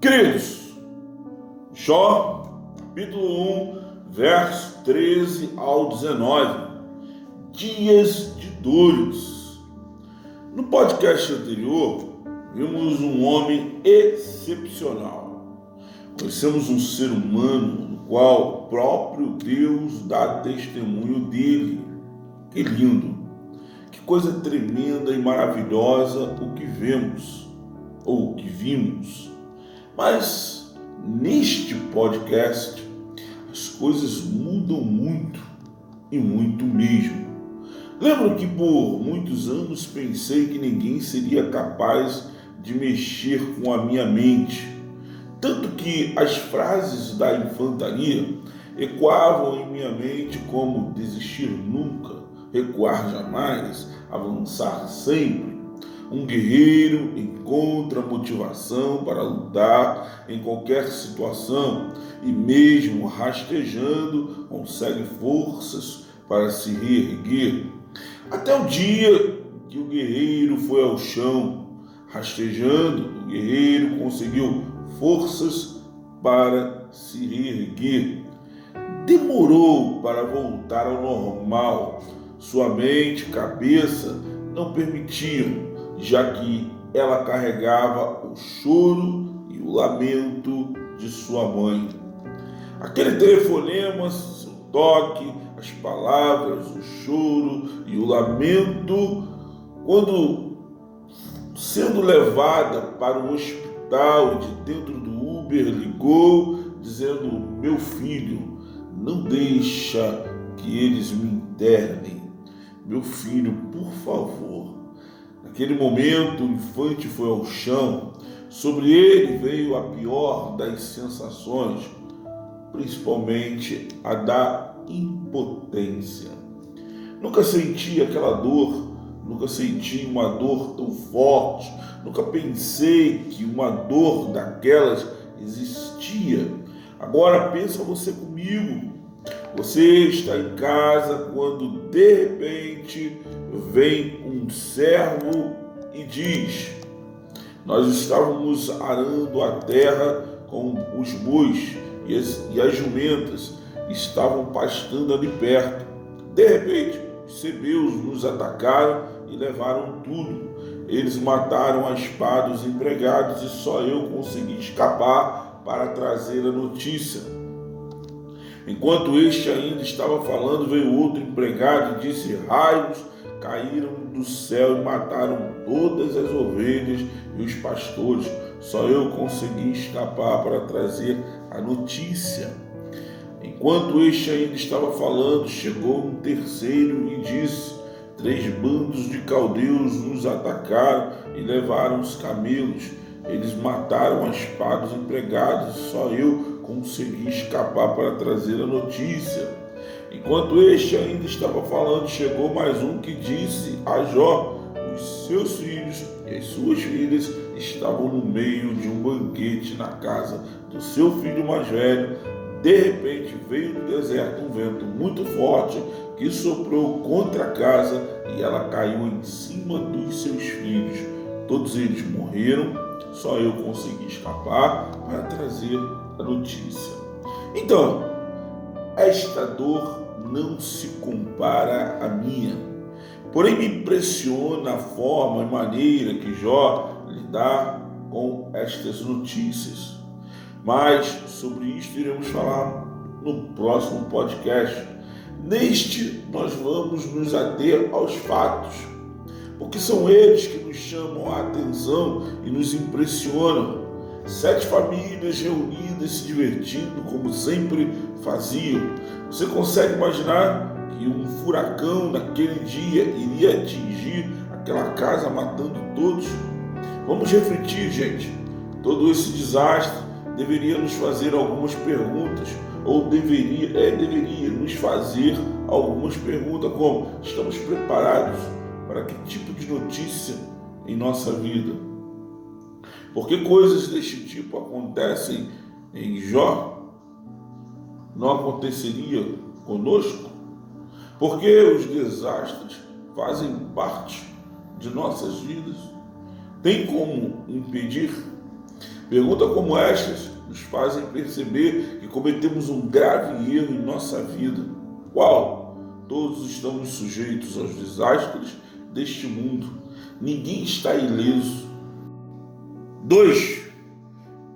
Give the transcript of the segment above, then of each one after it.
Queridos, Jó, capítulo 1, verso 13 ao 19. Dias de dores. No podcast anterior, vimos um homem excepcional. Conhecemos um ser humano no qual o próprio Deus dá testemunho dele. Que lindo! Que coisa tremenda e maravilhosa o que vemos ou o que vimos mas neste podcast as coisas mudam muito e muito mesmo. Lembro que por muitos anos pensei que ninguém seria capaz de mexer com a minha mente, tanto que as frases da infantaria ecoavam em minha mente como desistir nunca, recuar jamais, avançar sempre, um guerreiro encontra motivação para lutar em qualquer situação e, mesmo rastejando, consegue forças para se reerguer. Até o dia que o guerreiro foi ao chão, rastejando, o guerreiro conseguiu forças para se reerguer. Demorou para voltar ao normal. Sua mente, cabeça não permitiam já que ela carregava o choro e o lamento de sua mãe. Aquele telefonema, seu toque, as palavras, o choro e o lamento, quando sendo levada para o hospital de dentro do Uber ligou dizendo: "Meu filho, não deixa que eles me internem. Meu filho, por favor, Naquele momento, o infante foi ao chão. Sobre ele veio a pior das sensações, principalmente a da impotência. Nunca senti aquela dor, nunca senti uma dor tão forte, nunca pensei que uma dor daquelas existia. Agora pensa você comigo. Você está em casa quando de repente vem um servo e diz: Nós estávamos arando a terra com os bois e as, e as jumentas estavam pastando ali perto. De repente, os sebeus nos atacaram e levaram tudo. Eles mataram a espada os empregados e só eu consegui escapar para trazer a notícia. Enquanto este ainda estava falando, veio outro empregado e disse: Raios caíram do céu e mataram todas as ovelhas e os pastores. Só eu consegui escapar para trazer a notícia. Enquanto este ainda estava falando, chegou um terceiro e disse: Três bandos de caldeus nos atacaram e levaram os camelos. Eles mataram a espada os empregados, só eu consegui escapar para trazer a notícia. Enquanto este ainda estava falando, chegou mais um que disse a Jó: Os seus filhos e as suas filhas estavam no meio de um banquete na casa do seu filho mais velho. De repente veio do deserto um vento muito forte que soprou contra a casa e ela caiu em cima dos seus filhos. Todos eles morreram, só eu consegui escapar para trazer a notícia. Então, esta dor não se compara à minha. Porém, me impressiona a forma e maneira que Jó lidar com estas notícias. Mas sobre isto iremos falar no próximo podcast. Neste, nós vamos nos ater aos fatos, porque são eles que nos chamam a atenção e nos impressionam. Sete famílias reunidas se divertindo como sempre faziam. Você consegue imaginar que um furacão naquele dia iria atingir aquela casa matando todos? Vamos refletir, gente. Todo esse desastre deveria nos fazer algumas perguntas, ou deveria, é, deveria nos fazer algumas perguntas, como estamos preparados para que tipo de notícia em nossa vida? Porque coisas deste tipo acontecem em Jó, não aconteceria conosco? Porque os desastres fazem parte de nossas vidas. Tem como impedir? Perguntas como estas nos fazem perceber que cometemos um grave erro em nossa vida. Qual? Todos estamos sujeitos aos desastres deste mundo. Ninguém está ileso. 2.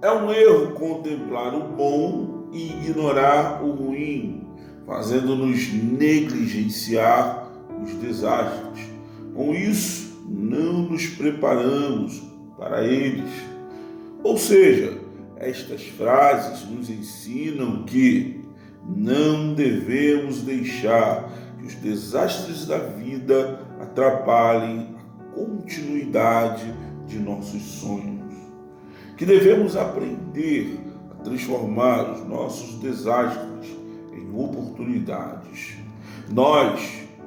É um erro contemplar o bom e ignorar o ruim, fazendo-nos negligenciar os desastres. Com isso, não nos preparamos para eles. Ou seja, estas frases nos ensinam que não devemos deixar que os desastres da vida atrapalhem a continuidade de nossos sonhos. Que devemos aprender a transformar os nossos desastres em oportunidades. Nós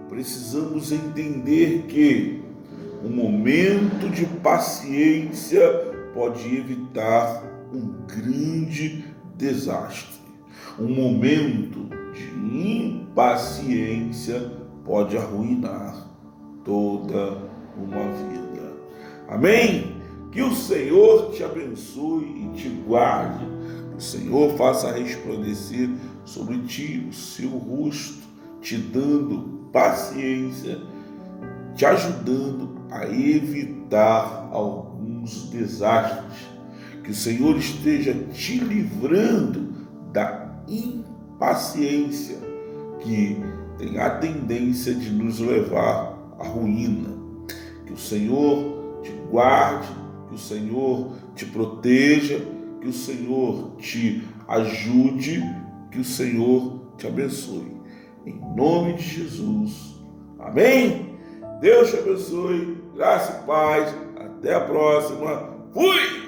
precisamos entender que um momento de paciência pode evitar um grande desastre. Um momento de impaciência pode arruinar toda uma vida. Amém? Que o Senhor te abençoe e te guarde. Que o Senhor faça resplandecer sobre ti o seu rosto, te dando paciência, te ajudando a evitar alguns desastres. Que o Senhor esteja te livrando da impaciência que tem a tendência de nos levar à ruína. Que o Senhor te guarde, que o Senhor te proteja, que o Senhor te ajude, que o Senhor te abençoe. Em nome de Jesus. Amém? Deus te abençoe. Graça e paz. Até a próxima. Fui!